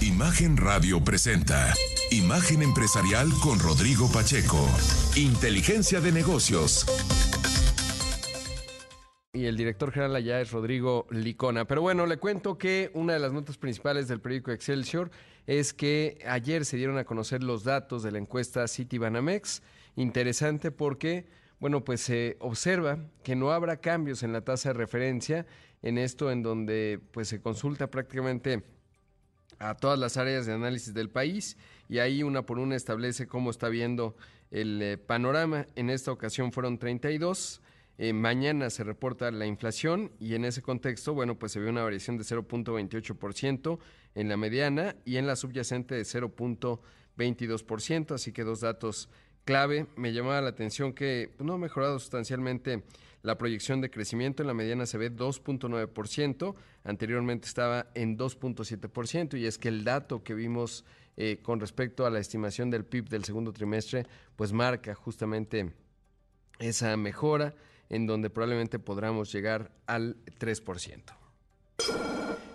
Imagen Radio presenta Imagen Empresarial con Rodrigo Pacheco. Inteligencia de negocios. Y el director general allá es Rodrigo Licona. Pero bueno, le cuento que una de las notas principales del periódico Excelsior es que ayer se dieron a conocer los datos de la encuesta Citibanamex. Interesante porque, bueno, pues se observa que no habrá cambios en la tasa de referencia en esto en donde pues se consulta prácticamente a todas las áreas de análisis del país y ahí una por una establece cómo está viendo el eh, panorama. En esta ocasión fueron 32. Eh, mañana se reporta la inflación y en ese contexto, bueno, pues se ve una variación de 0.28% en la mediana y en la subyacente de 0.22%, así que dos datos clave. Me llamaba la atención que pues, no ha mejorado sustancialmente la proyección de crecimiento en la mediana se ve 2.9%, anteriormente estaba en 2.7%, y es que el dato que vimos eh, con respecto a la estimación del PIB del segundo trimestre, pues marca justamente esa mejora en donde probablemente podamos llegar al 3%.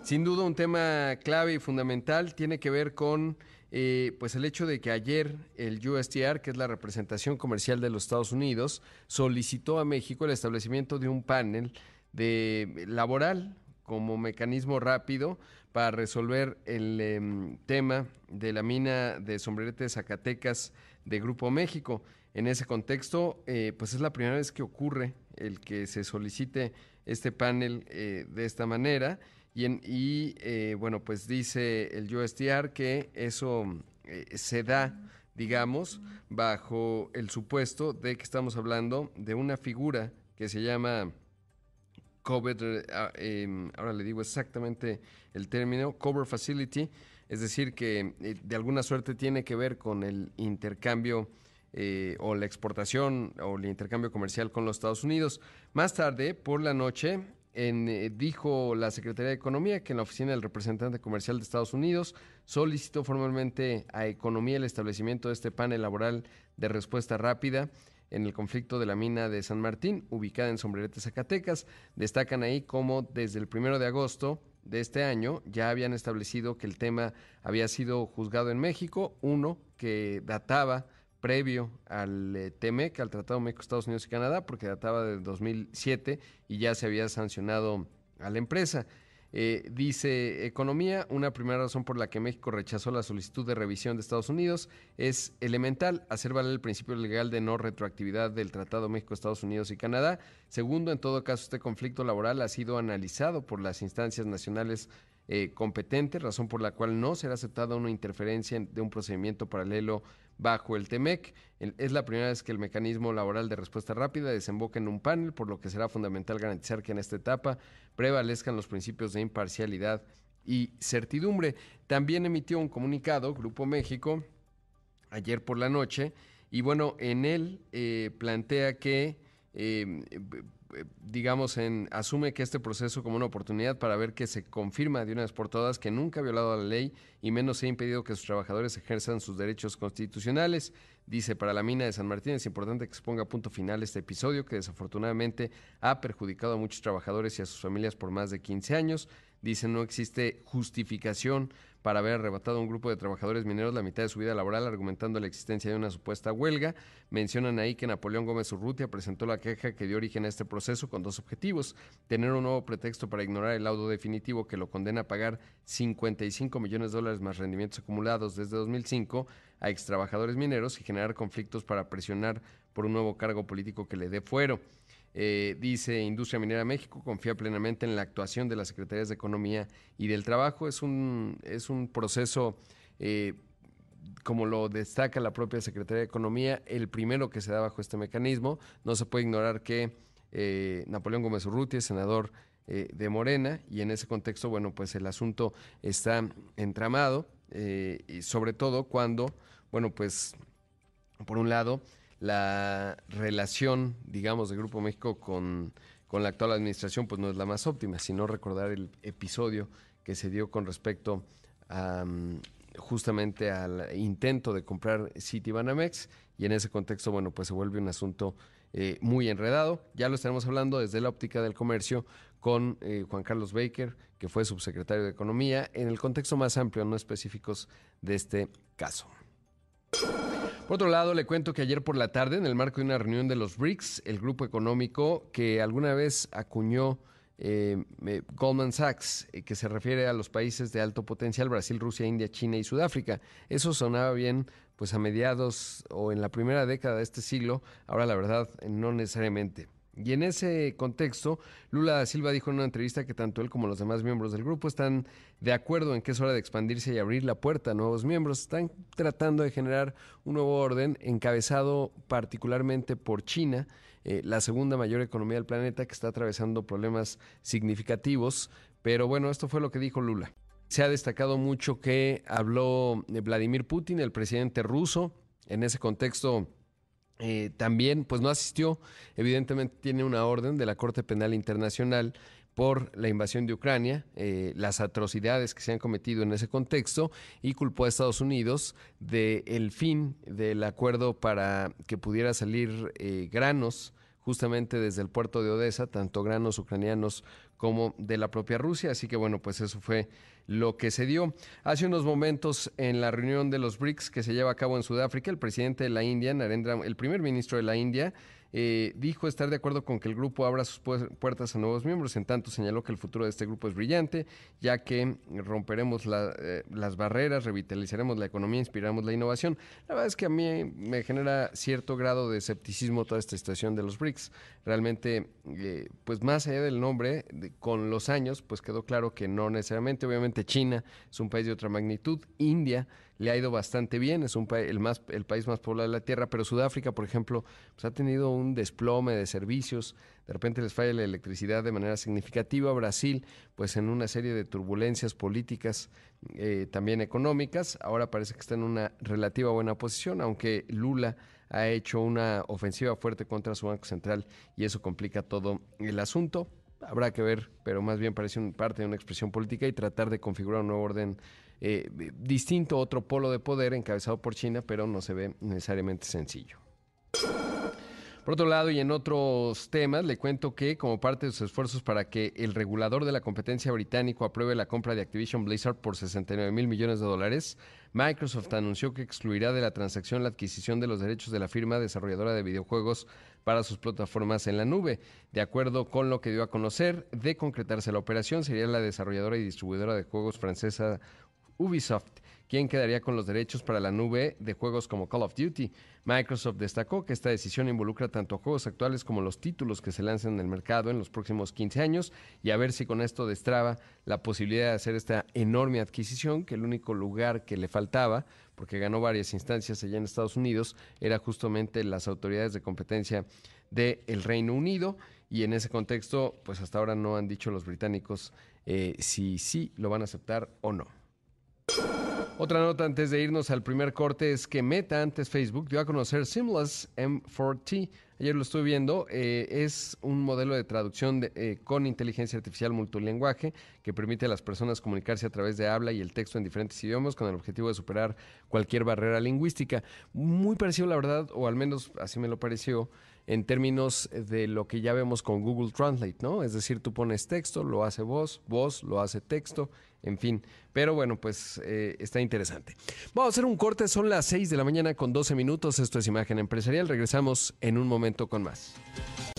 Sin duda un tema clave y fundamental tiene que ver con eh, pues el hecho de que ayer el USTR, que es la representación comercial de los Estados Unidos, solicitó a México el establecimiento de un panel de laboral como mecanismo rápido para resolver el em, tema de la mina de sombrerete Zacatecas de Grupo México. En ese contexto, eh, pues es la primera vez que ocurre el que se solicite este panel eh, de esta manera y, eh, bueno, pues dice el USTR que eso eh, se da, digamos, bajo el supuesto de que estamos hablando de una figura que se llama cover, ah, em, ahora le digo exactamente el término, cover facility, es decir, que eh, de alguna suerte tiene que ver con el intercambio o la exportación o el intercambio comercial con los Estados Unidos. Más tarde, por la noche, eh, dijo la Secretaría de Economía que en la oficina del representante comercial de Estados Unidos solicitó formalmente a Economía el establecimiento de este panel laboral de respuesta rápida en el conflicto de la mina de San Martín, ubicada en Sombrerete, Zacatecas. Destacan ahí cómo desde el primero de agosto de este año ya habían establecido que el tema había sido juzgado en México, uno que databa previo al eh, al Tratado México, Estados Unidos y Canadá, porque databa del 2007 y ya se había sancionado a la empresa. Eh, dice Economía, una primera razón por la que México rechazó la solicitud de revisión de Estados Unidos es elemental, hacer valer el principio legal de no retroactividad del Tratado México, Estados Unidos y Canadá. Segundo, en todo caso, este conflicto laboral ha sido analizado por las instancias nacionales eh, competentes, razón por la cual no será aceptada una interferencia de un procedimiento paralelo bajo el TEMEC. Es la primera vez que el mecanismo laboral de respuesta rápida desemboca en un panel, por lo que será fundamental garantizar que en esta etapa prevalezcan los principios de imparcialidad y certidumbre. También emitió un comunicado Grupo México ayer por la noche y bueno, en él eh, plantea que eh, digamos, en, asume que este proceso como una oportunidad para ver que se confirma de una vez por todas que nunca ha violado la ley y menos se ha impedido que sus trabajadores ejerzan sus derechos constitucionales. Dice, para la mina de San Martín es importante que se ponga punto final este episodio que desafortunadamente ha perjudicado a muchos trabajadores y a sus familias por más de 15 años. Dice, no existe justificación para haber arrebatado a un grupo de trabajadores mineros la mitad de su vida laboral argumentando la existencia de una supuesta huelga. Mencionan ahí que Napoleón Gómez Urrutia presentó la queja que dio origen a este proceso con dos objetivos. Tener un nuevo pretexto para ignorar el laudo definitivo que lo condena a pagar 55 millones de dólares más rendimientos acumulados desde 2005 a extrabajadores mineros y generar conflictos para presionar por un nuevo cargo político que le dé fuero. Eh, dice Industria Minera México, confía plenamente en la actuación de las Secretarías de Economía y del Trabajo. Es un, es un proceso, eh, como lo destaca la propia Secretaría de Economía, el primero que se da bajo este mecanismo. No se puede ignorar que eh, Napoleón Gómez Urrutia, senador eh, de Morena y en ese contexto, bueno, pues el asunto está entramado, y sobre todo cuando, bueno, pues por un lado, la relación, digamos, de Grupo México con, con la actual administración, pues no es la más óptima, sino recordar el episodio que se dio con respecto a, mm, justamente al intento de comprar Citibanamex y en ese contexto, bueno, pues se vuelve un asunto eh, muy enredado. Ya lo estaremos hablando desde la óptica del comercio con eh, Juan Carlos Baker, que fue subsecretario de Economía, en el contexto más amplio, no específicos de este caso. Por otro lado, le cuento que ayer por la tarde, en el marco de una reunión de los BRICS, el grupo económico que alguna vez acuñó eh, Goldman Sachs, que se refiere a los países de alto potencial, Brasil, Rusia, India, China y Sudáfrica. Eso sonaba bien pues a mediados o en la primera década de este siglo, ahora la verdad no necesariamente. Y en ese contexto, Lula da Silva dijo en una entrevista que tanto él como los demás miembros del grupo están de acuerdo en que es hora de expandirse y abrir la puerta a nuevos miembros. Están tratando de generar un nuevo orden encabezado particularmente por China, eh, la segunda mayor economía del planeta que está atravesando problemas significativos. Pero bueno, esto fue lo que dijo Lula. Se ha destacado mucho que habló Vladimir Putin, el presidente ruso. En ese contexto eh, también, pues no asistió. Evidentemente tiene una orden de la Corte Penal Internacional por la invasión de Ucrania, eh, las atrocidades que se han cometido en ese contexto y culpó a Estados Unidos del el fin del acuerdo para que pudiera salir eh, granos justamente desde el puerto de Odessa, tanto granos ucranianos como de la propia Rusia. Así que bueno, pues eso fue lo que se dio. Hace unos momentos en la reunión de los BRICS que se lleva a cabo en Sudáfrica, el presidente de la India, Narendra, el primer ministro de la India, eh, dijo estar de acuerdo con que el grupo abra sus puertas a nuevos miembros, en tanto señaló que el futuro de este grupo es brillante, ya que romperemos eh, las barreras, revitalizaremos la economía, inspiramos la innovación. La verdad es que a mí me genera cierto grado de escepticismo toda esta situación de los BRICS. Realmente, eh, pues más allá del nombre, con los años, pues quedó claro que no necesariamente, obviamente China es un país de otra magnitud, India, le ha ido bastante bien, es un el, más, el país más poblado de la Tierra, pero Sudáfrica, por ejemplo, pues ha tenido un desplome de servicios, de repente les falla la electricidad de manera significativa. Brasil, pues en una serie de turbulencias políticas, eh, también económicas, ahora parece que está en una relativa buena posición, aunque Lula ha hecho una ofensiva fuerte contra su Banco Central y eso complica todo el asunto. Habrá que ver, pero más bien parece un, parte de una expresión política y tratar de configurar un nuevo orden eh, distinto, otro polo de poder encabezado por China, pero no se ve necesariamente sencillo. Por otro lado, y en otros temas, le cuento que como parte de sus esfuerzos para que el regulador de la competencia británico apruebe la compra de Activision Blizzard por 69 mil millones de dólares, Microsoft anunció que excluirá de la transacción la adquisición de los derechos de la firma desarrolladora de videojuegos para sus plataformas en la nube. De acuerdo con lo que dio a conocer, de concretarse la operación, sería la desarrolladora y distribuidora de juegos francesa Ubisoft, quien quedaría con los derechos para la nube de juegos como Call of Duty. Microsoft destacó que esta decisión involucra tanto juegos actuales como los títulos que se lancen en el mercado en los próximos 15 años y a ver si con esto destraba la posibilidad de hacer esta enorme adquisición, que el único lugar que le faltaba, porque ganó varias instancias allá en Estados Unidos, era justamente las autoridades de competencia del Reino Unido y en ese contexto, pues hasta ahora no han dicho los británicos eh, si sí lo van a aceptar o no. Otra nota antes de irnos al primer corte es que Meta, antes Facebook, dio a conocer Seamless M4T. Ayer lo estuve viendo. Eh, es un modelo de traducción eh, con inteligencia artificial multilenguaje que permite a las personas comunicarse a través de habla y el texto en diferentes idiomas con el objetivo de superar cualquier barrera lingüística. Muy parecido, la verdad, o al menos así me lo pareció, en términos de lo que ya vemos con Google Translate, ¿no? Es decir, tú pones texto, lo hace voz, voz lo hace texto, en fin. Pero bueno, pues eh, está interesante. Vamos a hacer un corte, son las 6 de la mañana con 12 minutos. Esto es Imagen Empresarial. Regresamos en un momento con más.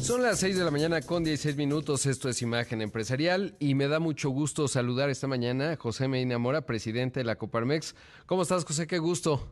Son las 6 de la mañana con 16 minutos. Esto es Imagen Empresarial y me da mucho gusto saludar esta mañana a José Medina Mora, presidente de la Coparmex. ¿Cómo estás, José? Qué gusto.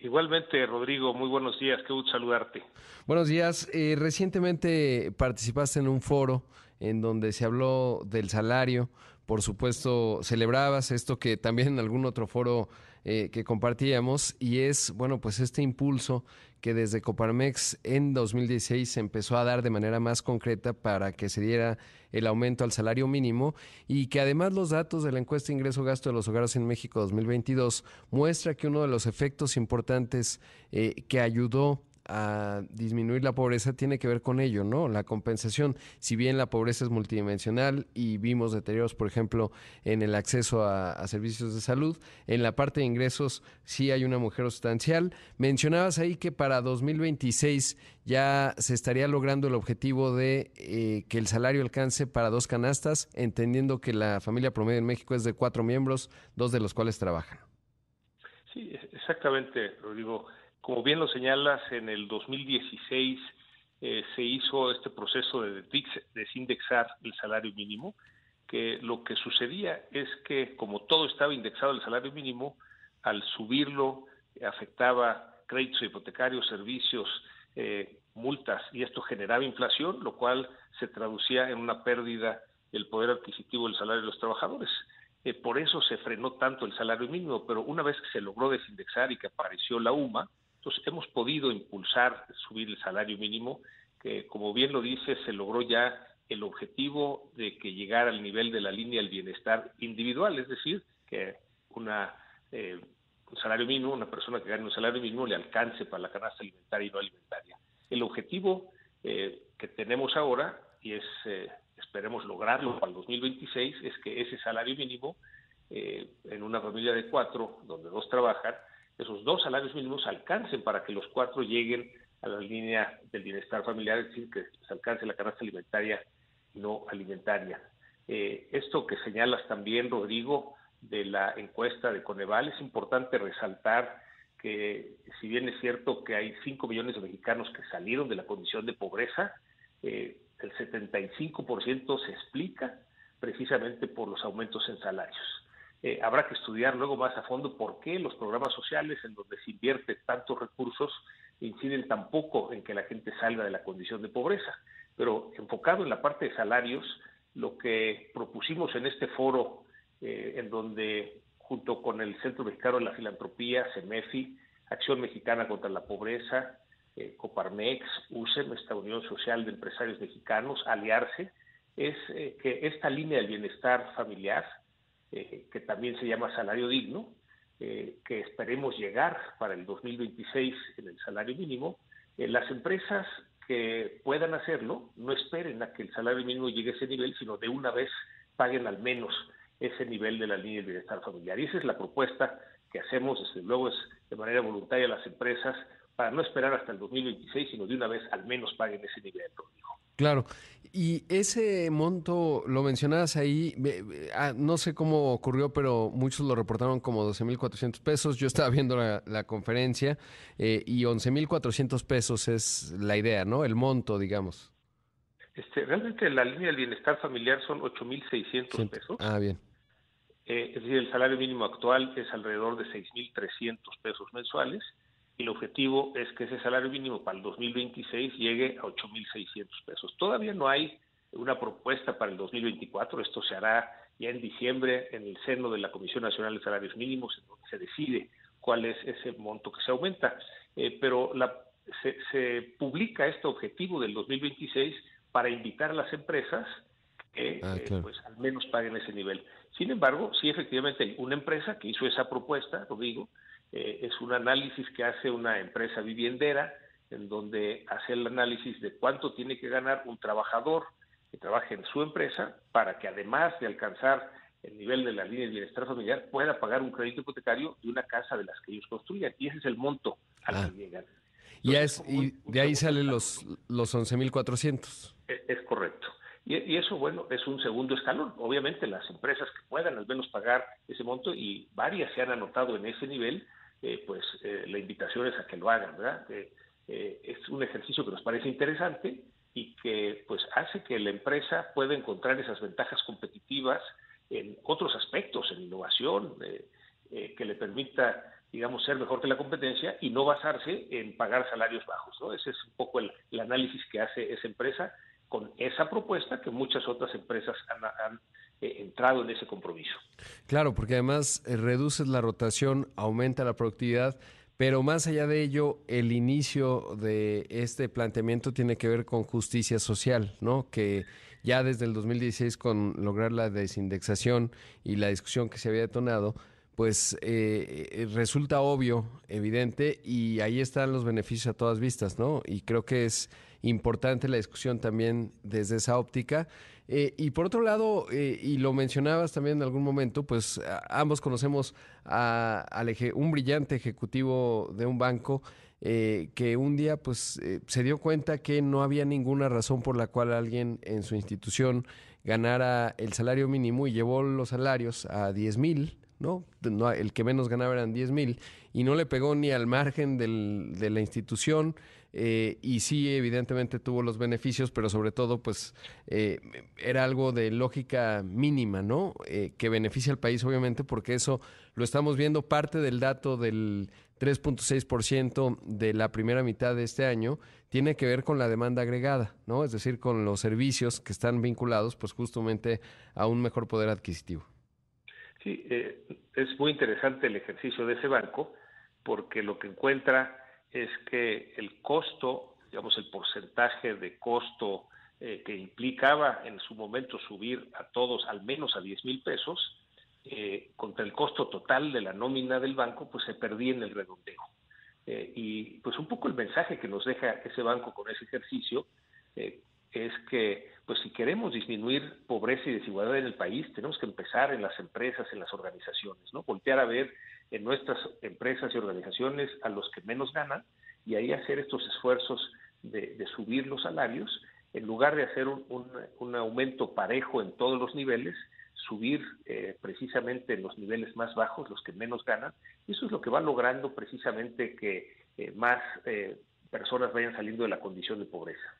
Igualmente, Rodrigo, muy buenos días, qué gusto saludarte. Buenos días. Eh, recientemente participaste en un foro en donde se habló del salario por supuesto, celebrabas esto que también en algún otro foro eh, que compartíamos y es, bueno, pues este impulso que desde Coparmex en 2016 se empezó a dar de manera más concreta para que se diera el aumento al salario mínimo y que además los datos de la encuesta ingreso-gasto de los hogares en México 2022 muestra que uno de los efectos importantes eh, que ayudó a disminuir la pobreza tiene que ver con ello, ¿no? La compensación, si bien la pobreza es multidimensional y vimos deterioros, por ejemplo, en el acceso a, servicios de salud, en la parte de ingresos sí hay una mujer sustancial. Mencionabas ahí que para 2026 ya se estaría logrando el objetivo de eh, que el salario alcance para dos canastas, entendiendo que la familia promedio en México es de cuatro miembros, dos de los cuales trabajan. Sí, exactamente, Rodrigo. Como bien lo señalas, en el 2016 eh, se hizo este proceso de desindexar el salario mínimo, que lo que sucedía es que como todo estaba indexado al salario mínimo, al subirlo afectaba créditos hipotecarios, servicios, eh, multas, y esto generaba inflación, lo cual se traducía en una pérdida del poder adquisitivo del salario de los trabajadores. Eh, por eso se frenó tanto el salario mínimo, pero una vez que se logró desindexar y que apareció la UMA, entonces, hemos podido impulsar, subir el salario mínimo, que como bien lo dice, se logró ya el objetivo de que llegara al nivel de la línea del bienestar individual, es decir, que una, eh, un salario mínimo, una persona que gane un salario mínimo le alcance para la canasta alimentaria y no alimentaria. El objetivo eh, que tenemos ahora, y es, eh, esperemos lograrlo para el 2026, es que ese salario mínimo en una familia de cuatro, donde dos trabajan, esos dos salarios mínimos alcancen para que los cuatro lleguen a la línea del bienestar familiar, es decir, que se alcance la canasta alimentaria no alimentaria. Eh, esto que señalas también, Rodrigo, de la encuesta de Coneval, es importante resaltar que si bien es cierto que hay 5 millones de mexicanos que salieron de la condición de pobreza, eh, el 75% se explica precisamente por los aumentos en salarios. Eh, habrá que estudiar luego más a fondo por qué los programas sociales en donde se invierte tantos recursos inciden tan poco en que la gente salga de la condición de pobreza. Pero enfocado en la parte de salarios, lo que propusimos en este foro, eh, en donde junto con el Centro Mexicano de la Filantropía, CEMEFI, Acción Mexicana contra la Pobreza, eh, Coparmex, USEM, esta Unión Social de Empresarios Mexicanos, aliarse, es que esta línea del bienestar familiar, eh, que también se llama salario digno, eh, que esperemos llegar para el 2026 en el salario mínimo, eh, las empresas que puedan hacerlo no esperen a que el salario mínimo llegue a ese nivel, sino de una vez paguen al menos ese nivel de la línea de bienestar familiar. Y esa es la propuesta que hacemos, desde luego, es de manera voluntaria a las empresas para no esperar hasta el 2026, sino de una vez al menos paguen ese nivel. Claro. Y ese monto, lo mencionabas ahí, ah, no sé cómo ocurrió, pero muchos lo reportaron como 12.400 pesos. Yo estaba viendo la, conferencia eh, y 11.400 pesos es la idea, ¿no? El monto, digamos. Este, realmente la línea del bienestar familiar son 8.600 pesos. Ah, bien. Eh, es decir, el salario mínimo actual es alrededor de 6.300 pesos mensuales el objetivo es que ese salario mínimo para el 2026 llegue a 8.600 pesos. Todavía no hay una propuesta para el 2024, esto se hará ya en diciembre en el seno de la Comisión Nacional de Salarios Mínimos, en donde se decide cuál es ese monto que se aumenta, eh, pero la, se, publica este objetivo del 2026 para invitar a las empresas que ah, eh, pues al menos paguen ese nivel. Sin embargo, sí efectivamente hay una empresa que hizo esa propuesta, lo digo, eh, es un análisis que hace una empresa viviendera en donde hace el análisis de cuánto tiene que ganar un trabajador que trabaje en su empresa para que además de alcanzar el nivel de la línea de bienestar familiar pueda pagar un crédito hipotecario de una casa de las que ellos construyan y ese es el monto al que ah. llegan. y, es, y de ahí salen los, los 11.400. Es, es correcto. Y, eso, bueno, es un segundo escalón. Obviamente las empresas que puedan al menos pagar ese monto, y varias se han anotado en ese nivel, eh, pues eh, la invitación es a que lo hagan, ¿verdad? Eh, es un ejercicio que nos parece interesante y que pues hace que la empresa pueda encontrar esas ventajas competitivas en otros aspectos, en innovación, que le permita, digamos, ser mejor que la competencia y no basarse en pagar salarios bajos, ¿no? Ese es un poco el, análisis que hace esa empresa con esa propuesta que muchas otras empresas han, entrado en ese compromiso. Claro, porque además reduces la rotación, aumenta la productividad, pero más allá de ello, el inicio de este planteamiento tiene que ver con justicia social, ¿no? Que ya desde el 2016 con lograr la desindexación y la discusión que se había detonado, pues eh, resulta obvio, evidente, y ahí están los beneficios a todas vistas, ¿no? Y creo que es importante la discusión también desde esa óptica. Eh, y por otro lado, eh, y lo mencionabas también en algún momento, pues ambos conocemos a, un brillante ejecutivo de un banco eh, que un día pues se dio cuenta que no había ninguna razón por la cual alguien en su institución ganara el salario mínimo y llevó los salarios a 10 mil, ¿no? El que menos ganaba eran 10 mil y no le pegó ni al margen del, de la institución eh, y sí, evidentemente tuvo los beneficios, pero sobre todo, pues eh, era algo de lógica mínima, ¿no? Eh, que beneficia al país, obviamente, porque eso lo estamos viendo parte del dato del 3.6% de la primera mitad de este año tiene que ver con la demanda agregada, ¿no? Es decir, con los servicios que están vinculados, pues justamente a un mejor poder adquisitivo. Sí, es muy interesante el ejercicio de ese banco porque lo que encuentra es que el costo, digamos, el porcentaje de costo eh, que implicaba en su momento subir a todos al menos a 10 mil pesos, eh, contra el costo total de la nómina del banco, pues se perdía en el redondeo. Eh, y pues un poco el mensaje que nos deja ese banco con ese ejercicio es que pues si queremos disminuir pobreza y desigualdad en el país, tenemos que empezar en las empresas, en las organizaciones, ¿no? Voltear a ver en nuestras empresas y organizaciones a los que menos ganan y ahí hacer estos esfuerzos de, subir los salarios, en lugar de hacer un, aumento parejo en todos los niveles, subir eh, precisamente en los niveles más bajos, los que menos ganan, y eso es lo que va logrando precisamente que eh, más eh, personas vayan saliendo de la condición de pobreza.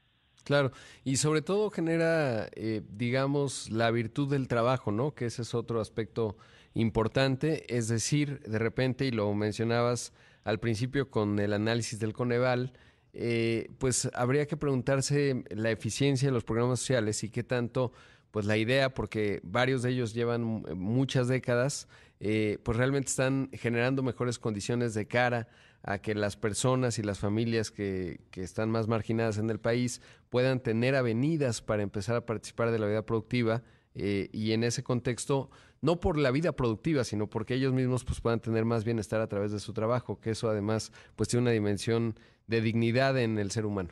Claro, y sobre todo genera, digamos, la virtud del trabajo, ¿no? Que ese es otro aspecto importante, es decir, de repente, y lo mencionabas al principio con el análisis del Coneval, eh, pues habría que preguntarse la eficiencia de los programas sociales y qué tanto, pues la idea, porque varios de ellos llevan muchas décadas, eh, pues realmente están generando mejores condiciones de cara a que las personas y las familias que, que, están más marginadas en el país puedan tener avenidas para empezar a participar de la vida productiva eh, y en ese contexto no por la vida productiva, sino porque ellos mismos pues, puedan tener más bienestar a través de su trabajo, que eso además pues tiene una dimensión de dignidad en el ser humano.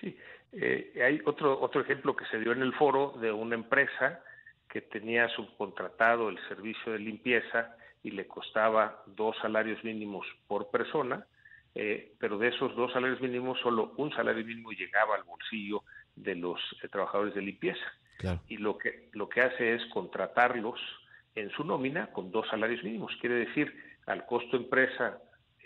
Sí, eh, hay otro, otro ejemplo que se dio en el foro de una empresa que tenía subcontratado el servicio de limpieza y le costaba dos salarios mínimos por persona, eh, pero de esos dos salarios mínimos solo un salario mínimo llegaba al bolsillo de los eh, trabajadores de limpieza. Y lo que, lo que hace es contratarlos en su nómina con dos salarios mínimos. Quiere decir, al costo empresa,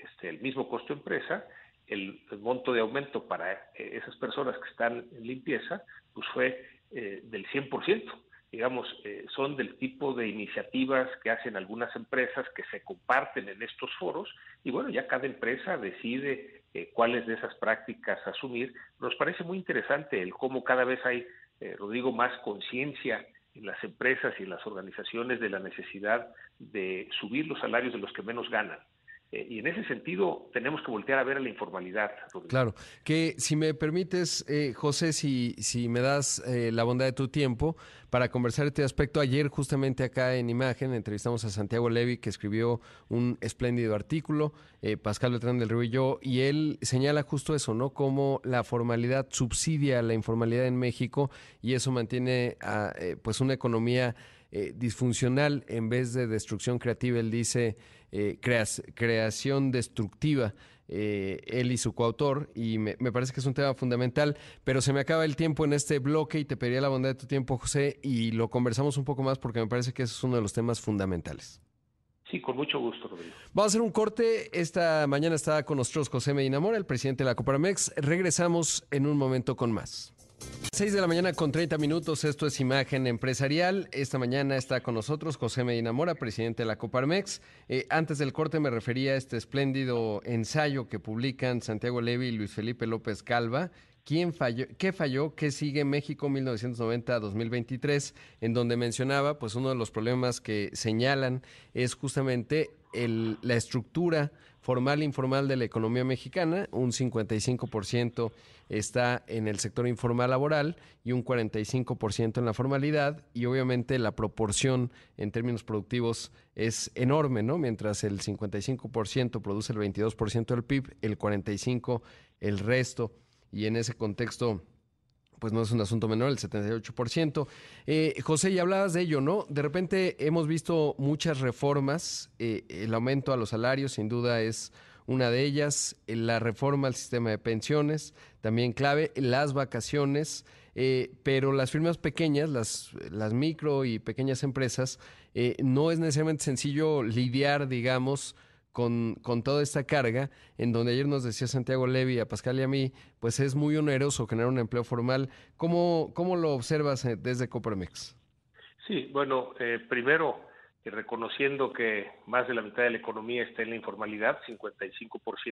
este, el mismo costo empresa, el, monto de aumento para eh, esas personas que están en limpieza, pues fue eh, del 100%. Digamos, eh, son del tipo de iniciativas que hacen algunas empresas que se comparten en estos foros y bueno, ya cada empresa decide cuáles de esas prácticas asumir. Nos parece muy interesante el cómo cada vez hay eh, Rodrigo, más conciencia en las empresas y en las organizaciones de la necesidad de subir los salarios de los que menos ganan. Eh, y en ese sentido tenemos que voltear a ver a la informalidad. Claro, que si me permites, eh, José, si, si me das eh, la bondad de tu tiempo para conversar este aspecto, ayer justamente acá en Imagen entrevistamos a Santiago Levi que escribió un espléndido artículo, Pascal Beltrán del Río y yo, y él señala justo eso, ¿no? Cómo la formalidad subsidia la informalidad en México y eso mantiene a, pues una economía disfuncional en vez de destrucción creativa. Él dice eh, creación destructiva. Eh, él y su coautor, y me, parece que es un tema fundamental, pero se me acaba el tiempo en este bloque y te pediría la bondad de tu tiempo, José, y lo conversamos un poco más porque me parece que ese es uno de los temas fundamentales. Sí, con mucho gusto, Rodrigo. Vamos a hacer un corte. Esta mañana está con nosotros José Medina Mora, el presidente de la Coparmex. Regresamos en un momento con más. 6 de la mañana con 30 minutos, esto es Imagen Empresarial. Esta mañana está con nosotros José Medina Mora, presidente de la Coparmex. Eh, antes del corte me refería a este espléndido ensayo que publican Santiago Levi y Luis Felipe López Calva, ¿Quién falló? ¿Qué falló? ¿Qué sigue México 1990-2023? En donde mencionaba, pues uno de los problemas que señalan es justamente la estructura formal e informal de la economía mexicana. Un 55% está en el sector informal laboral y un 45% en la formalidad. Y obviamente la proporción en términos productivos es enorme, ¿no? Mientras el 55% produce el 22% del PIB, el 45% el resto. Y en ese contexto pues no es un asunto menor, el 78%. Eh, José, ya hablabas de ello, ¿no? De repente hemos visto muchas reformas, eh, el aumento a los salarios sin duda es una de ellas, la reforma al sistema de pensiones, también clave, las vacaciones, eh, pero las firmas pequeñas, las, las micro y pequeñas empresas, no es necesariamente sencillo lidiar, digamos, con, con, toda esta carga, en donde ayer nos decía Santiago Levi, a Pascal y a mí, pues es muy oneroso generar un empleo formal. ¿Cómo, cómo lo observas eh, desde Coparmex? Sí, bueno, eh, primero, eh, reconociendo que más de la mitad de la economía está en la informalidad, 55%.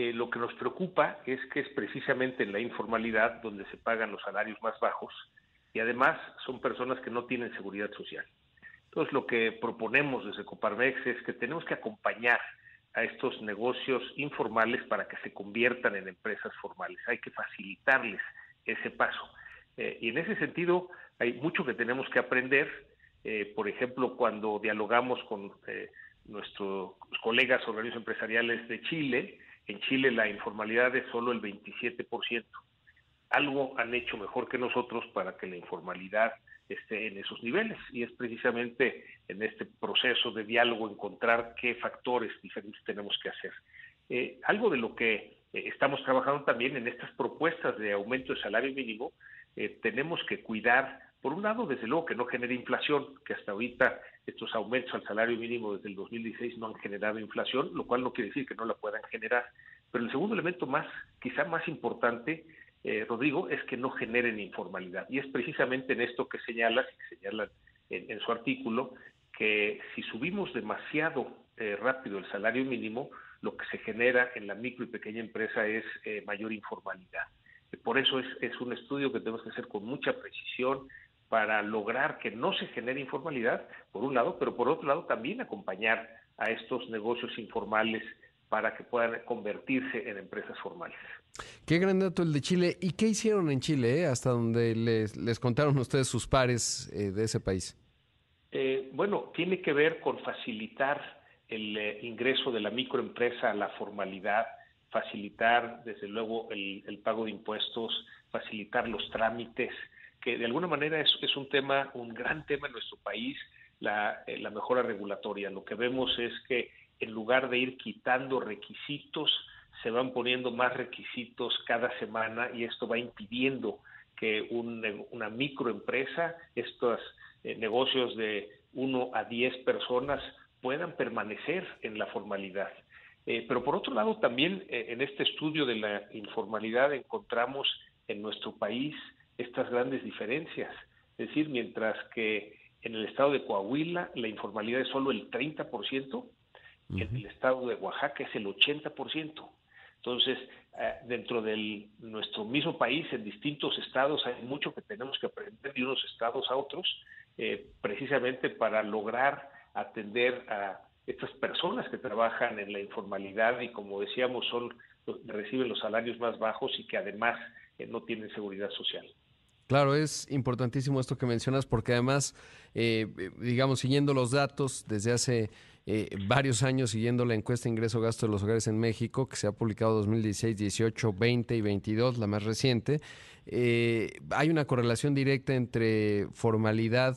Eh, lo que nos preocupa es que es precisamente en la informalidad donde se pagan los salarios más bajos y además son personas que no tienen seguridad social. Entonces lo que proponemos desde Coparmex es que tenemos que acompañar a estos negocios informales para que se conviertan en empresas formales. Hay que facilitarles ese paso. Eh, y en ese sentido hay mucho que tenemos que aprender. Eh, por ejemplo, cuando dialogamos con eh, nuestros colegas organismos empresariales de Chile, en Chile la informalidad es solo el 27%. Algo han hecho mejor que nosotros para que la informalidad esté en esos niveles y es precisamente en este proceso de diálogo encontrar qué factores diferentes tenemos que hacer. Eh, algo de lo que eh, estamos trabajando también en estas propuestas de aumento de salario mínimo, eh, tenemos que cuidar, por un lado, desde luego que no genere inflación, que hasta ahorita estos aumentos al salario mínimo desde el 2016 no han generado inflación, lo cual no quiere decir que no la puedan generar. Pero el segundo elemento más, quizá más importante, eh, Rodrigo, es que no generen informalidad. Y es precisamente en esto que señala, que señala en, su artículo, que si subimos demasiado eh, rápido el salario mínimo, lo que se genera en la micro y pequeña empresa es eh, mayor informalidad. Por eso es, es un estudio que tenemos que hacer con mucha precisión, para lograr que no se genere informalidad, por un lado, pero por otro lado también acompañar a estos negocios informales para que puedan convertirse en empresas formales. Qué gran dato el de Chile. ¿Y qué hicieron en Chile, eh? hasta donde les, les, contaron ustedes sus pares eh, de ese país? Eh, bueno, tiene que ver con facilitar el eh, ingreso de la microempresa a la formalidad, facilitar, desde luego, el, el pago de impuestos, facilitar los trámites, que de alguna manera es, un tema, un gran tema en nuestro país, la, eh, la mejora regulatoria. Lo que vemos es que en lugar de ir quitando requisitos, se van poniendo más requisitos cada semana y esto va impidiendo que un, una microempresa, estos eh, negocios de 1 a 10 personas, puedan permanecer en la formalidad. Eh, pero por otro lado, también en este estudio de la informalidad encontramos en nuestro país estas grandes diferencias. Es decir, mientras que en el estado de Coahuila la informalidad es solo el 30%, en el estado de Oaxaca es el 80%. Entonces, eh, dentro de nuestro mismo país, en distintos estados, hay mucho que tenemos que aprender de unos estados a otros, eh, precisamente para lograr atender a estas personas que trabajan en la informalidad y, como decíamos, son reciben los salarios más bajos y que además eh, no tienen seguridad social. Claro, es importantísimo esto que mencionas porque además, eh, digamos, siguiendo los datos desde hace eh, varios años, siguiendo la encuesta ingreso-gasto de los hogares en México, que se ha publicado 2016, 18, 20 y 22, la más reciente, eh, hay una correlación directa entre formalidad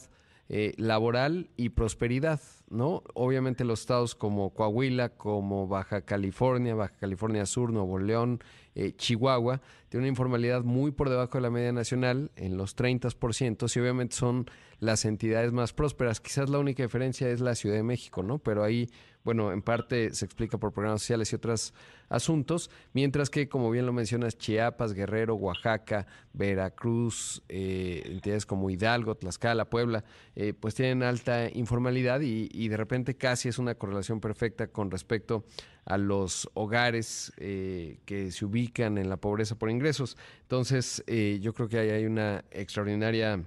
laboral y prosperidad. ¿no? Obviamente los estados como Coahuila, como Baja California, Baja California Sur, Nuevo León, eh, Chihuahua, tienen una informalidad muy por debajo de la media nacional, en los 30%, y obviamente son las entidades más prósperas. Quizás la única diferencia es la Ciudad de México, ¿no? Pero ahí bueno, en parte se explica por programas sociales y otros asuntos, mientras que, como bien lo mencionas, Chiapas, Guerrero, Oaxaca, Veracruz, eh, entidades como Hidalgo, Tlaxcala, Puebla, eh, pues tienen alta informalidad y, de repente casi es una correlación perfecta con respecto a los hogares eh, que se ubican en la pobreza por ingresos. Entonces, yo creo que ahí hay una extraordinaria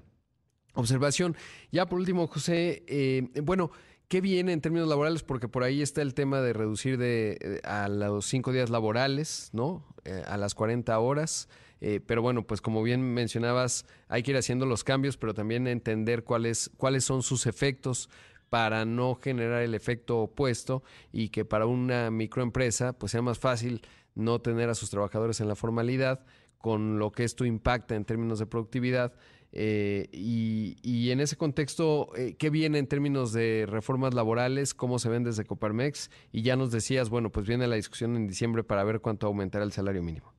observación. Ya por último, José, bueno, ¿Qué viene en términos laborales? Porque por ahí está el tema de reducir de, eh, a los cinco días laborales, ¿no? Eh, a las 40 horas. Eh, pero bueno, pues como bien mencionabas, hay que ir haciendo los cambios, pero también entender cuáles, cuáles son sus efectos para no generar el efecto opuesto y que para una microempresa pues sea más fácil no tener a sus trabajadores en la formalidad, con lo que esto impacta en términos de productividad eh, y, en ese contexto, eh, ¿qué viene en términos de reformas laborales? ¿Cómo se ven desde Coparmex? Y ya nos decías, bueno, pues viene la discusión en diciembre para ver cuánto aumentará el salario mínimo.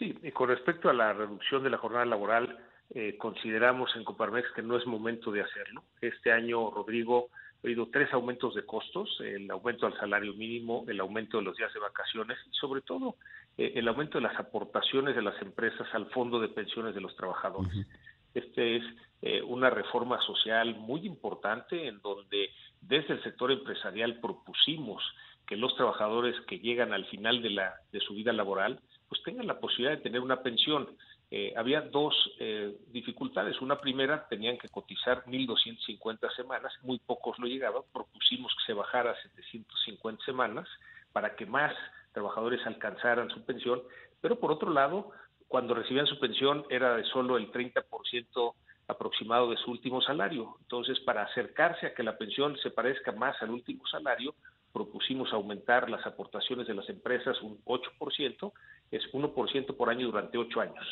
Sí, con respecto a la reducción de la jornada laboral, eh, consideramos en Coparmex que no es momento de hacerlo. Este año, Rodrigo, ha habido tres aumentos de costos, el aumento al salario mínimo, el aumento de los días de vacaciones y sobre todo el aumento de las aportaciones de las empresas al fondo de pensiones de los trabajadores. Este es eh, una reforma social muy importante en donde desde el sector empresarial propusimos que los trabajadores que llegan al final de, la, de su vida laboral pues tengan la posibilidad de tener una pensión. Eh, había dos eh, dificultades. Una primera, tenían que cotizar 1.250 semanas, muy pocos lo llegaban. Propusimos que se bajara a 750 semanas para que más trabajadores alcanzaran su pensión. Pero por otro lado, cuando recibían su pensión era de solo el 30% aproximado de su último salario. Entonces, para acercarse a que la pensión se parezca más al último salario, propusimos aumentar las aportaciones de las empresas un 8%, es 1% por año durante 8 años,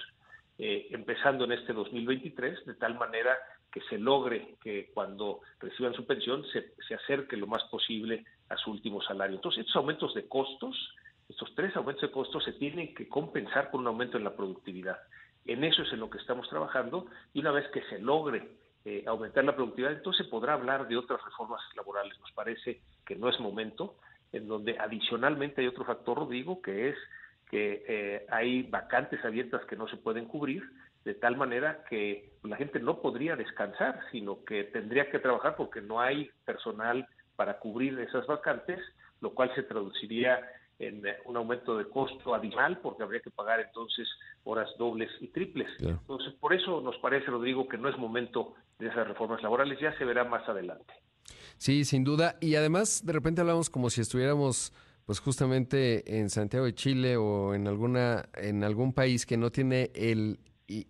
eh, empezando en este 2023, de tal manera que se logre que cuando reciban su pensión se, se acerque lo más posible a su último salario. Entonces, estos aumentos de costos estos tres aumentos de costos se tienen que compensar con un aumento en la productividad. En eso es en lo que estamos trabajando y una vez que se logre eh, aumentar la productividad, entonces se podrá hablar de otras reformas laborales. Nos parece que no es momento, en donde adicionalmente hay otro factor, Rodrigo, que es que eh, hay vacantes abiertas que no se pueden cubrir, de tal manera que la gente no podría descansar, sino que tendría que trabajar porque no hay personal para cubrir esas vacantes, lo cual se traduciría en un aumento de costo adicional porque habría que pagar entonces horas dobles y triples. Entonces, por eso nos parece, Rodrigo, que no es momento de esas reformas laborales, ya se verá más adelante. Sí, sin duda. Y además, de repente hablamos como si estuviéramos pues justamente en Santiago de Chile o en alguna en algún país que no tiene el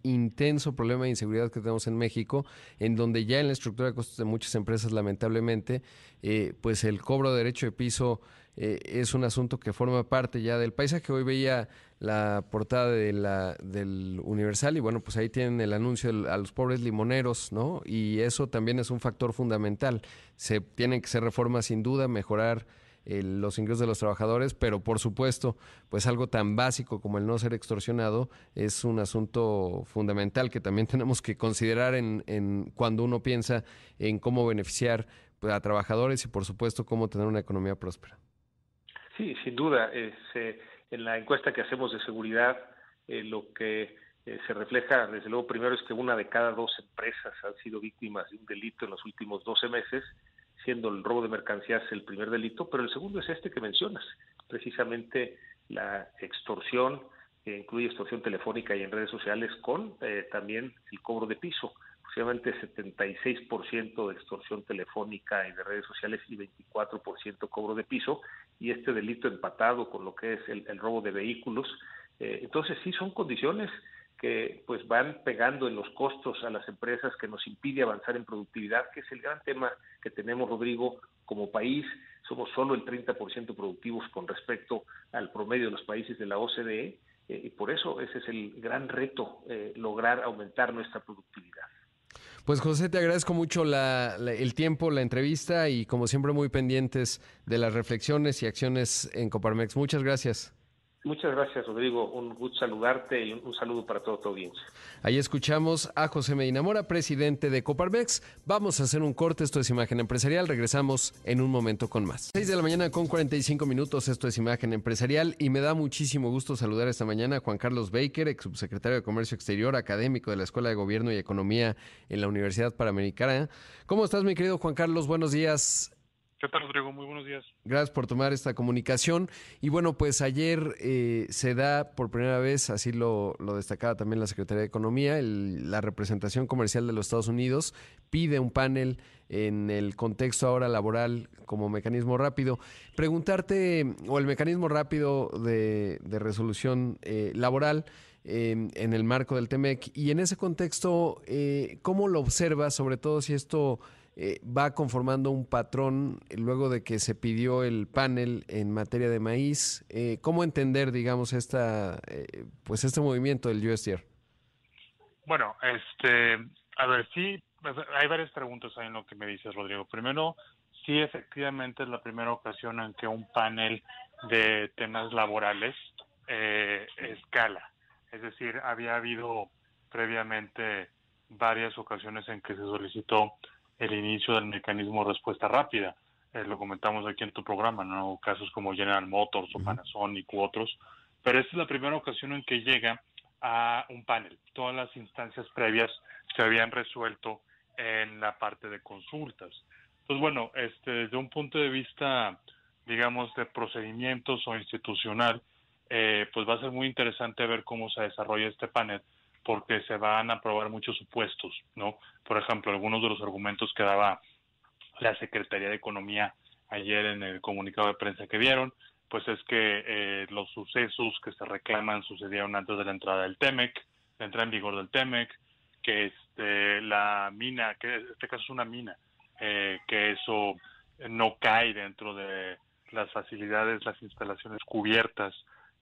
intenso problema de inseguridad que tenemos en México, en donde ya en la estructura de costos de muchas empresas, lamentablemente, eh, pues el cobro de derecho de piso eh, es un asunto que forma parte ya del paisaje. Hoy veía la portada de la, del Universal y bueno, pues ahí tienen el anuncio a los pobres limoneros, ¿no? Y eso también es un factor fundamental. Se tienen que hacer reformas sin duda, mejorar eh, los ingresos de los trabajadores, pero por supuesto, pues algo tan básico como el no ser extorsionado es un asunto fundamental que también tenemos que considerar en, en cuando uno piensa en cómo beneficiar pues, a trabajadores y por supuesto cómo tener una economía próspera. Sí, sin duda. Eh, en la encuesta que hacemos de seguridad, eh, lo que se refleja, desde luego, primero es que una de cada dos empresas han sido víctimas de un delito en los últimos 12 meses, siendo el robo de mercancías el primer delito, pero el segundo es este que mencionas, precisamente la extorsión, que incluye extorsión telefónica y en redes sociales, con también el cobro de piso aproximadamente 76% de extorsión telefónica y de redes sociales y 24% cobro de piso, y este delito empatado con lo que es el, robo de vehículos. Eh, entonces sí son condiciones que pues van pegando en los costos a las empresas que nos impide avanzar en productividad, que es el gran tema que tenemos, Rodrigo, como país. Somos solo el 30% productivos con respecto al promedio de los países de la OCDE, eh, y por eso ese es el gran reto, eh, lograr aumentar nuestra productividad. Pues José, te agradezco mucho la, la, el tiempo, la entrevista y como siempre muy pendientes de las reflexiones y acciones en Coparmex. Muchas gracias. Muchas gracias, Rodrigo. Un gusto saludarte y un, saludo para todo tu audiencia. Ahí escuchamos a José Medina Mora, presidente de Coparmex. Vamos a hacer un corte, esto es Imagen Empresarial. Regresamos en un momento con más. 6 de la mañana con 45 minutos, esto es Imagen Empresarial y me da muchísimo gusto saludar esta mañana a Juan Carlos Baker, ex subsecretario de Comercio Exterior, académico de la Escuela de Gobierno y Economía en la Universidad Panamericana. ¿Cómo estás, mi querido Juan Carlos? Buenos días. ¿Qué tal, Rodrigo? Muy buenos días. Gracias por tomar esta comunicación. Y bueno, pues ayer eh, se da por primera vez, así lo, lo destacaba también la Secretaría de Economía, el, la representación comercial de los Estados Unidos pide un panel en el contexto ahora laboral como mecanismo rápido. Preguntarte, o el mecanismo rápido de, de resolución eh, laboral, eh, en el marco del TEMEC. Y en ese contexto, eh, ¿cómo lo observas, sobre todo si esto eh, va conformando un patrón luego de que se pidió el panel en materia de maíz? Eh, ¿Cómo entender, digamos, esta, eh, pues este movimiento del USDR? Bueno, este, a ver, sí, hay varias preguntas ahí en lo que me dices, Rodrigo. Primero, sí, efectivamente es la primera ocasión en que un panel de temas laborales escala. Es decir, había habido previamente varias ocasiones en que se solicitó el inicio del mecanismo de respuesta rápida. Eh, lo comentamos aquí en tu programa, ¿no? Casos como General Motors o Panasonic u otros. Pero esta es la primera ocasión en que llega a un panel. Todas las instancias previas se habían resuelto en la parte de consultas. Pues bueno, este, desde un punto de vista, digamos, de procedimientos o institucional, eh, pues va a ser muy interesante ver cómo se desarrolla este panel, porque se van a probar muchos supuestos, ¿no? Por ejemplo, algunos de los argumentos que daba la Secretaría de Economía ayer en el comunicado de prensa que vieron, pues es que eh, los sucesos que se reclaman sucedieron antes de la entrada del TEMEC, la entrada en vigor del TEMEC, que este, la mina, que en este caso es una mina, eh, que eso no cae dentro de las facilidades, las instalaciones cubiertas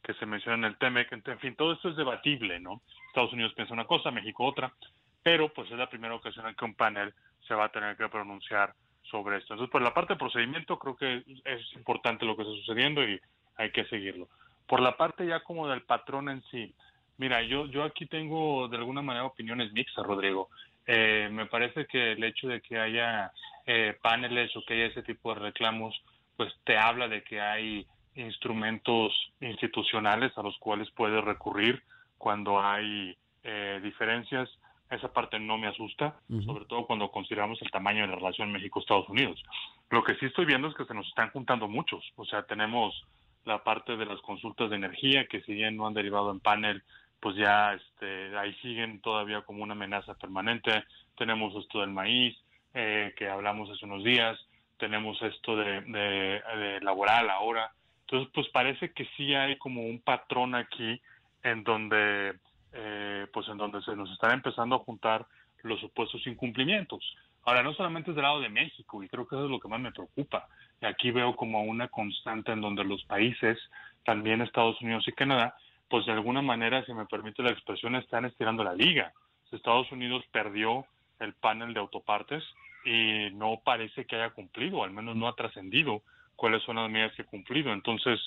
que se menciona en el TEMEC, en fin, todo esto es debatible, ¿no? Estados Unidos piensa una cosa, México otra, pero pues es la primera ocasión en que un panel se va a tener que pronunciar sobre esto. Entonces, por la parte de procedimiento, creo que es importante lo que está sucediendo y hay que seguirlo. Por la parte ya como del patrón en sí, mira, yo, yo aquí tengo de alguna manera opiniones mixtas, Rodrigo. Eh, me parece que el hecho de que haya eh, paneles o que haya ese tipo de reclamos, pues te habla de que hay instrumentos institucionales a los cuales puedes recurrir cuando hay eh, diferencias. Esa parte no me asusta, uh -huh. sobre todo cuando consideramos el tamaño de la relación México-Estados Unidos. Lo que sí estoy viendo es que se nos están juntando muchos. O sea, tenemos la parte de las consultas de energía que si bien no han derivado en panel, pues ya este, ahí siguen todavía como una amenaza permanente. Tenemos esto del maíz, eh, que hablamos hace unos días. Tenemos esto de, de, de laboral ahora. Entonces, pues parece que sí hay como un patrón aquí en donde, eh, pues en donde se nos están empezando a juntar los supuestos incumplimientos. Ahora, no solamente es del lado de México, y creo que eso es lo que más me preocupa. Aquí veo como una constante en donde los países, también Estados Unidos y Canadá, pues de alguna manera, si me permite la expresión, están estirando la liga. Estados Unidos perdió el panel de autopartes y no parece que haya cumplido, al menos no ha trascendido cuáles son las medidas que ha cumplido. Entonces,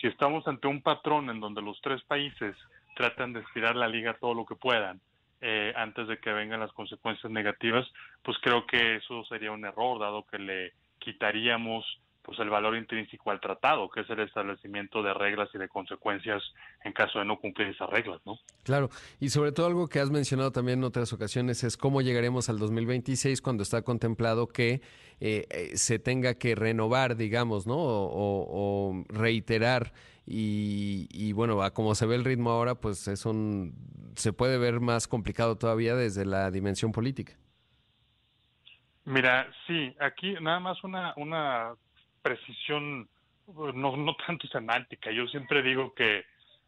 si estamos ante un patrón en donde los tres países tratan de estirar la liga todo lo que puedan eh, antes de que vengan las consecuencias negativas, pues creo que eso sería un error, dado que le quitaríamos pues el valor intrínseco al tratado, que es el establecimiento de reglas y de consecuencias en caso de no cumplir esas reglas, ¿no? Claro, y sobre todo algo que has mencionado también en otras ocasiones es cómo llegaremos al 2026 cuando está contemplado que eh, eh, se tenga que renovar, digamos, ¿no? O, o, o reiterar y, y, bueno, a como se ve el ritmo ahora, pues es un, se puede ver más complicado todavía desde la dimensión política. Mira, sí, aquí nada más una, una precisión, no, no tanto semántica. Yo siempre digo que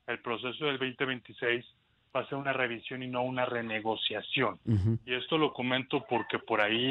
el proceso del 2026 va a ser una revisión y no una renegociación. Uh -huh. Y esto lo comento porque por ahí,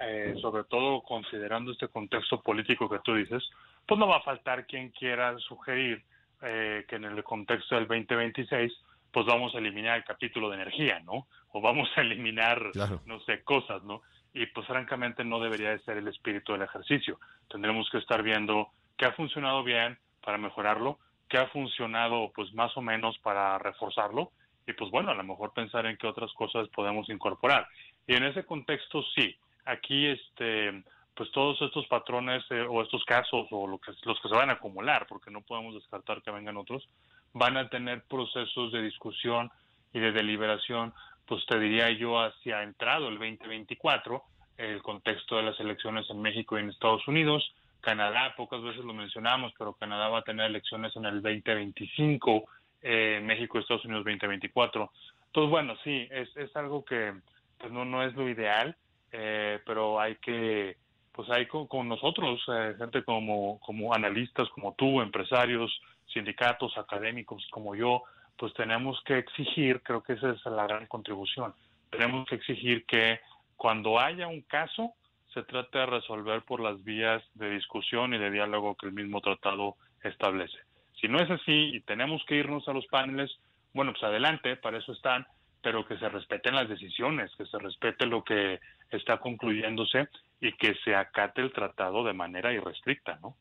eh, sobre todo considerando este contexto político que tú dices, pues no va a faltar quien quiera sugerir eh, que en el contexto del 2026 pues vamos a eliminar el capítulo de energía, ¿no? O vamos a eliminar, no sé, cosas, ¿no? Y pues francamente no debería de ser el espíritu del ejercicio. Tendremos que estar viendo qué ha funcionado bien para mejorarlo, qué ha funcionado pues más o menos para reforzarlo y pues bueno, a lo mejor pensar en qué otras cosas podemos incorporar. Y en ese contexto sí, aquí este pues todos estos patrones eh, o estos casos o lo que, los que se van a acumular, porque no podemos descartar que vengan otros, van a tener procesos de discusión y de deliberación, pues te diría yo, hacia entrado el 2024, el contexto de las elecciones en México y en Estados Unidos. Canadá, pocas veces lo mencionamos, pero Canadá va a tener elecciones en el 2025, eh, México y Estados Unidos 2024. Entonces, bueno, sí, es, es algo que pues no, no es lo ideal, eh, pero hay que pues hay con, nosotros, eh, gente como, como analistas, como tú, empresarios, sindicatos, académicos como yo, pues tenemos que exigir, creo que esa es la gran contribución, tenemos que exigir que cuando haya un caso se trate de resolver por las vías de discusión y de diálogo que el mismo tratado establece. Si no es así y tenemos que irnos a los paneles, bueno, pues adelante, para eso están, pero que se respeten las decisiones, que se respete lo que está concluyéndose y que se acate el tratado de manera irrestricta, ¿no?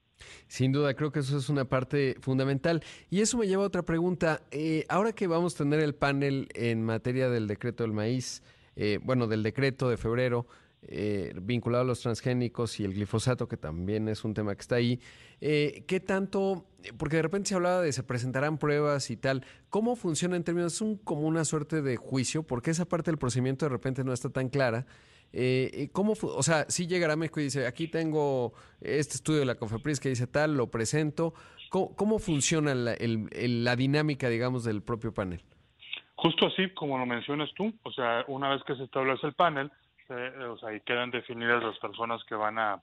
Sin duda, creo que eso es una parte fundamental. Y eso me lleva a otra pregunta. Eh, ahora que vamos a tener el panel en materia del decreto del maíz, eh, bueno, del decreto de febrero, eh, vinculado a los transgénicos y el glifosato, que también es un tema que está ahí. Eh, ¿Qué tanto? Porque de repente se hablaba de se presentarán pruebas y tal. ¿Cómo funciona en términos? Es un, como una suerte de juicio, porque esa parte del procedimiento de repente no está tan clara. Eh, ¿Cómo, o sea, si llegará México y dice, aquí tengo este estudio de la COFEPRIS que dice tal, lo presento. ¿Cómo, funciona la, la dinámica, digamos, del propio panel? Justo así, como lo mencionas tú, o sea, una vez que se establece el panel, o sea, y quedan definidas las personas que van a,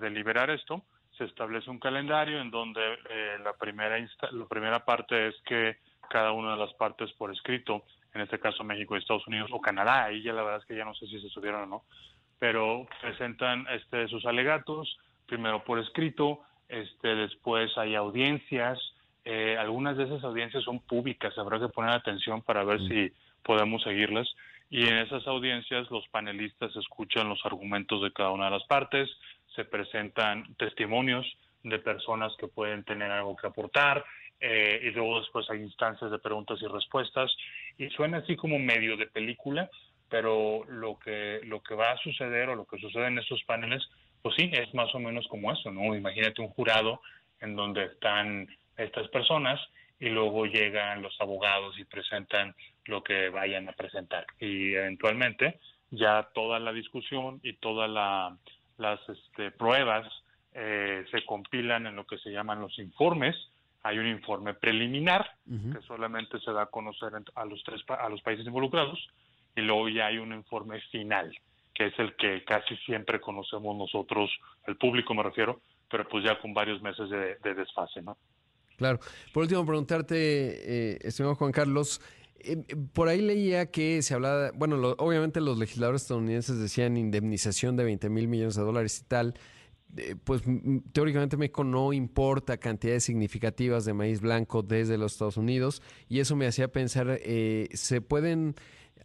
deliberar esto, se establece un calendario en donde eh, la primera la primera parte es que cada una de las partes por escrito, en este caso México, Estados Unidos o Canadá, ahí ya la verdad es que ya no sé si se subieron o no, pero presentan este sus alegatos, primero por escrito, este después hay audiencias, eh, algunas de esas audiencias son públicas, habrá que poner atención para ver mm. si podemos seguirlas y en esas audiencias los panelistas escuchan los argumentos de cada una de las partes, se presentan testimonios de personas que pueden tener algo que aportar eh, y luego después hay instancias de preguntas y respuestas y suena así como medio de película, pero lo que lo que va a suceder o lo que sucede en estos paneles, pues sí, es más o menos como eso, ¿no? Imagínate un jurado en donde están estas personas y luego llegan los abogados y presentan lo que vayan a presentar. Y eventualmente ya toda la discusión y todas las este, pruebas eh, se compilan en lo que se llaman los informes. Hay un informe preliminar que solamente se da a conocer a los tres a los países involucrados y luego ya hay un informe final que es el que casi siempre conocemos nosotros, el público me refiero, pero pues ya con varios meses de, desfase, ¿no? Claro. Por último, preguntarte, eh, estimado Juan Carlos, eh, por ahí leía que se hablaba, bueno, obviamente los legisladores estadounidenses decían indemnización de 20 mil millones de dólares y tal. Eh, pues teóricamente México no importa cantidades significativas de maíz blanco desde los Estados Unidos y eso me hacía pensar, eh, ¿se pueden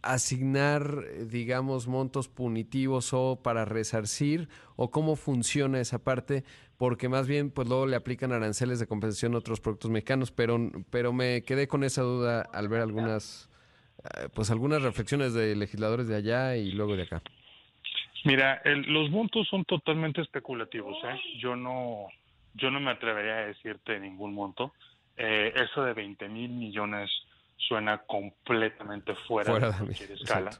asignar, digamos, montos punitivos o para resarcir o cómo funciona esa parte? Porque más bien, pues luego le aplican aranceles de compensación a otros productos mexicanos, pero, pero me quedé con esa duda al ver algunas, eh, pues algunas reflexiones de legisladores de allá y luego de acá. Mira, los montos son totalmente especulativos, ¿eh? Yo no, yo no me atrevería a decirte ningún monto. Eh, eso de 20 mil millones suena completamente fuera, de cualquier escala.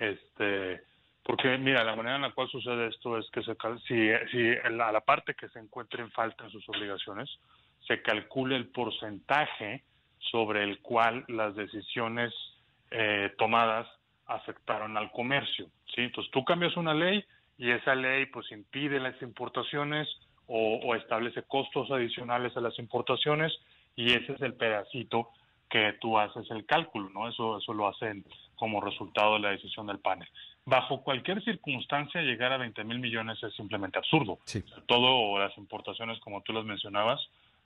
Este, porque mira, la manera en la cual sucede esto es que se, si, si la, la parte que se encuentre en falta en sus obligaciones, se calcule el porcentaje sobre el cual las decisiones eh, tomadas afectaron al comercio. ¿sí? Entonces tú cambias una ley y esa ley pues impide las importaciones o, o establece costos adicionales a las importaciones y ese es el pedacito que tú haces el cálculo, ¿no? Eso, eso lo hacen como resultado de la decisión del panel. Bajo cualquier circunstancia, llegar a 20 mil millones es simplemente absurdo. Sí. Todo las importaciones, como tú las mencionabas,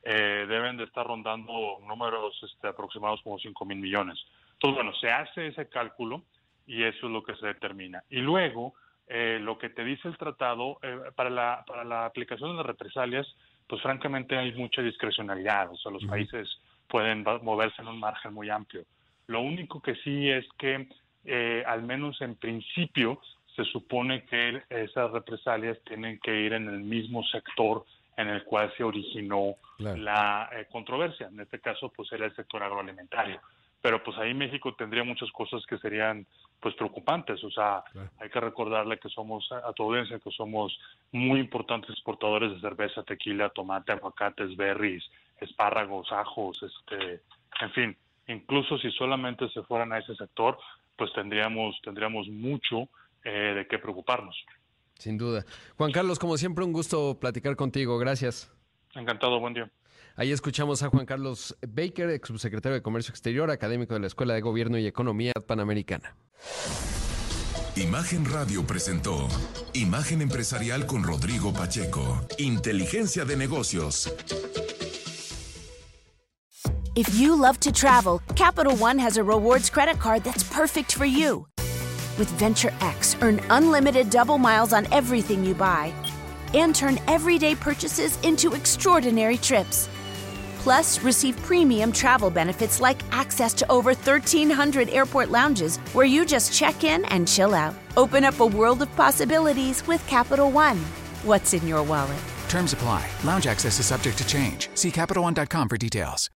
eh, deben de estar rondando números este, aproximados como 5 mil millones. Entonces, bueno, se hace ese cálculo y eso es lo que se determina. Y luego, eh, lo que te dice el tratado, eh, para, la, para la aplicación de las represalias, pues francamente hay mucha discrecionalidad, o sea, los países pueden moverse en un margen muy amplio. Lo único que sí es que, eh, al menos en principio, se supone que esas represalias tienen que ir en el mismo sector en el cual se originó la controversia. En este caso, pues era el sector agroalimentario pero pues ahí México tendría muchas cosas que serían pues preocupantes, o sea, hay que recordarle que somos a tu audiencia que somos muy importantes exportadores de cerveza, tequila, tomate, aguacates, berries, espárragos, ajos, este, en fin, incluso si solamente se fueran a ese sector, pues tendríamos tendríamos mucho eh, de qué preocuparnos. Sin duda. Juan Carlos, como siempre, un gusto platicar contigo. Gracias. Encantado, buen día. Ahí escuchamos a Juan Carlos Baker, ex subsecretario de Comercio Exterior, académico de la Escuela de Gobierno y Economía Panamericana. Imagen Radio presentó Imagen Empresarial con Rodrigo Pacheco. Inteligencia de negocios. If you love to travel, Capital One has a rewards credit card that's perfect for you. With Venture X, earn unlimited double miles on everything you buy and turn everyday purchases into extraordinary trips. Plus, receive premium travel benefits like access to over 1,300 airport lounges where you just check in and chill out. Open up a world of possibilities with Capital One. What's in your wallet? Terms apply. Lounge access is subject to change. See CapitalOne.com for details.